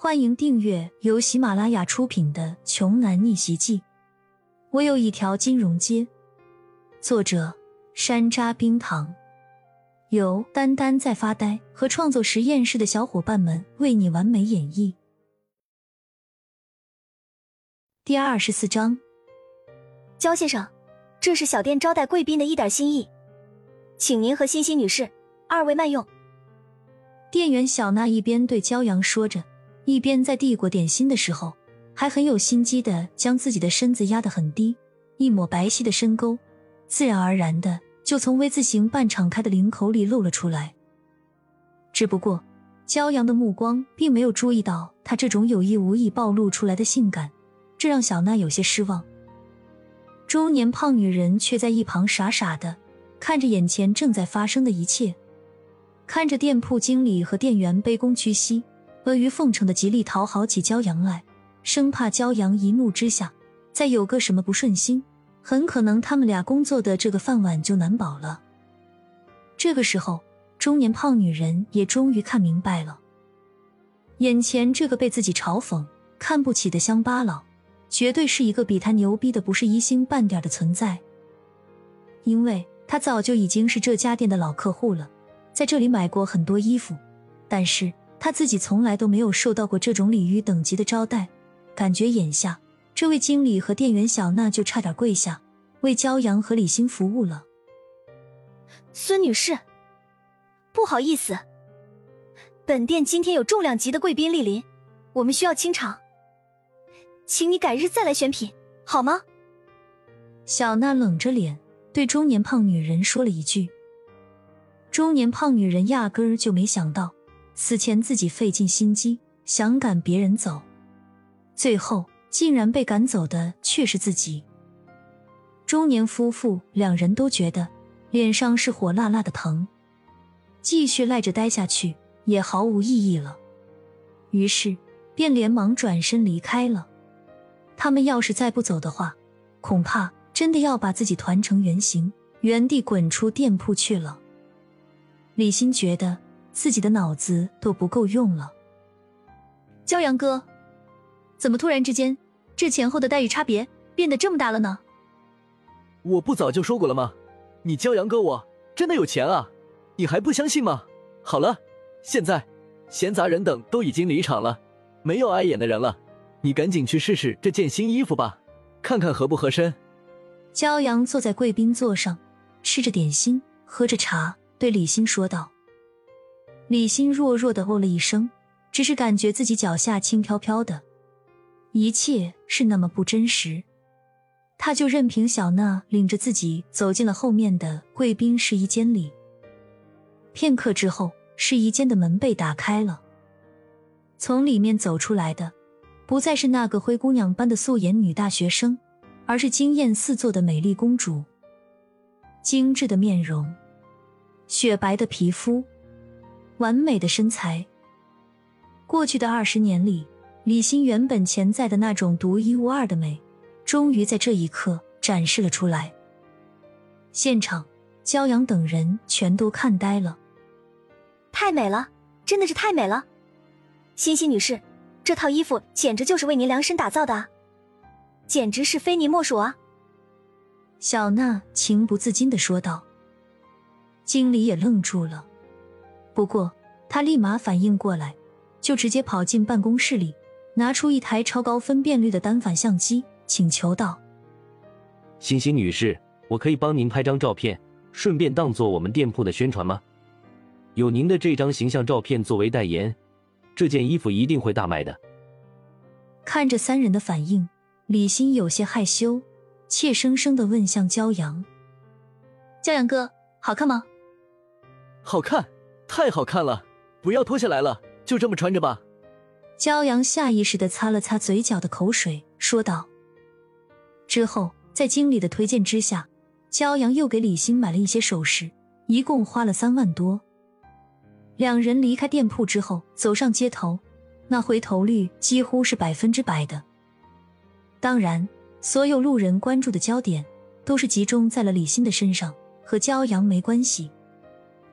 欢迎订阅由喜马拉雅出品的《穷男逆袭记》。我有一条金融街。作者：山楂冰糖，由丹丹在发呆和创作实验室的小伙伴们为你完美演绎。第二十四章，焦先生，这是小店招待贵宾的一点心意，请您和欣欣女士二位慢用。店员小娜一边对骄阳说着。一边在递过点心的时候，还很有心机的将自己的身子压得很低，一抹白皙的深沟，自然而然的就从 V 字形半敞开的领口里露了出来。只不过，骄阳的目光并没有注意到他这种有意无意暴露出来的性感，这让小娜有些失望。中年胖女人却在一旁傻傻的看着眼前正在发生的一切，看着店铺经理和店员卑躬屈膝。阿谀奉承的极力讨好起骄阳来，生怕骄阳一怒之下再有个什么不顺心，很可能他们俩工作的这个饭碗就难保了。这个时候，中年胖女人也终于看明白了，眼前这个被自己嘲讽、看不起的乡巴佬，绝对是一个比他牛逼的不是一星半点的存在，因为他早就已经是这家店的老客户了，在这里买过很多衣服，但是。他自己从来都没有受到过这种礼遇等级的招待，感觉眼下这位经理和店员小娜就差点跪下为骄阳和李欣服务了。孙女士，不好意思，本店今天有重量级的贵宾莅临，我们需要清场，请你改日再来选品，好吗？小娜冷着脸对中年胖女人说了一句。中年胖女人压根儿就没想到。死前自己费尽心机想赶别人走，最后竟然被赶走的却是自己。中年夫妇两人都觉得脸上是火辣辣的疼，继续赖着待下去也毫无意义了，于是便连忙转身离开了。他们要是再不走的话，恐怕真的要把自己团成圆形，原地滚出店铺去了。李欣觉得。自己的脑子都不够用了，骄阳哥，怎么突然之间这前后的待遇差别变得这么大了呢？我不早就说过了吗？你骄阳哥我真的有钱啊，你还不相信吗？好了，现在闲杂人等都已经离场了，没有碍眼的人了，你赶紧去试试这件新衣服吧，看看合不合身。骄阳坐在贵宾座上，吃着点心，喝着茶，对李欣说道。李欣弱弱的哦了一声，只是感觉自己脚下轻飘飘的，一切是那么不真实。他就任凭小娜领着自己走进了后面的贵宾试衣间里。片刻之后，试衣间的门被打开了，从里面走出来的不再是那个灰姑娘般的素颜女大学生，而是惊艳四座的美丽公主。精致的面容，雪白的皮肤。完美的身材。过去的二十年里，李欣原本潜在的那种独一无二的美，终于在这一刻展示了出来。现场，骄阳等人全都看呆了。太美了，真的是太美了！欣欣女士，这套衣服简直就是为您量身打造的，简直是非您莫属啊！小娜情不自禁的说道。经理也愣住了。不过，他立马反应过来，就直接跑进办公室里，拿出一台超高分辨率的单反相机，请求道：“欣欣女士，我可以帮您拍张照片，顺便当做我们店铺的宣传吗？有您的这张形象照片作为代言，这件衣服一定会大卖的。”看着三人的反应，李欣有些害羞，怯生生的问向骄阳：“骄阳哥，好看吗？”“好看。”太好看了，不要脱下来了，就这么穿着吧。骄阳下意识的擦了擦嘴角的口水，说道。之后，在经理的推荐之下，骄阳又给李欣买了一些首饰，一共花了三万多。两人离开店铺之后，走上街头，那回头率几乎是百分之百的。当然，所有路人关注的焦点都是集中在了李欣的身上，和骄阳没关系。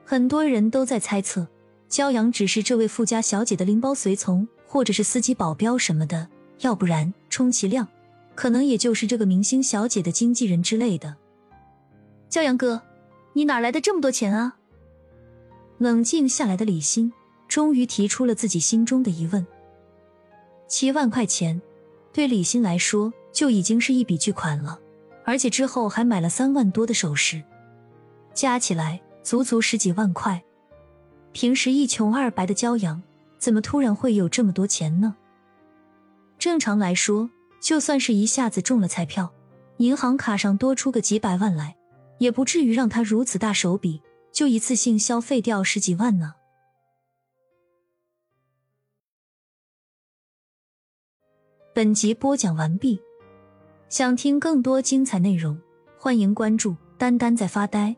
很多人都在猜测，骄阳只是这位富家小姐的拎包随从或者是司机、保镖什么的，要不然充其量可能也就是这个明星小姐的经纪人之类的。骄阳哥，你哪来的这么多钱啊？冷静下来的李欣终于提出了自己心中的疑问。七万块钱对李欣来说就已经是一笔巨款了，而且之后还买了三万多的首饰，加起来足足十几万块。平时一穷二白的骄阳，怎么突然会有这么多钱呢？正常来说，就算是一下子中了彩票，银行卡上多出个几百万来，也不至于让他如此大手笔。就一次性消费掉十几万呢。本集播讲完毕，想听更多精彩内容，欢迎关注“丹丹在发呆”。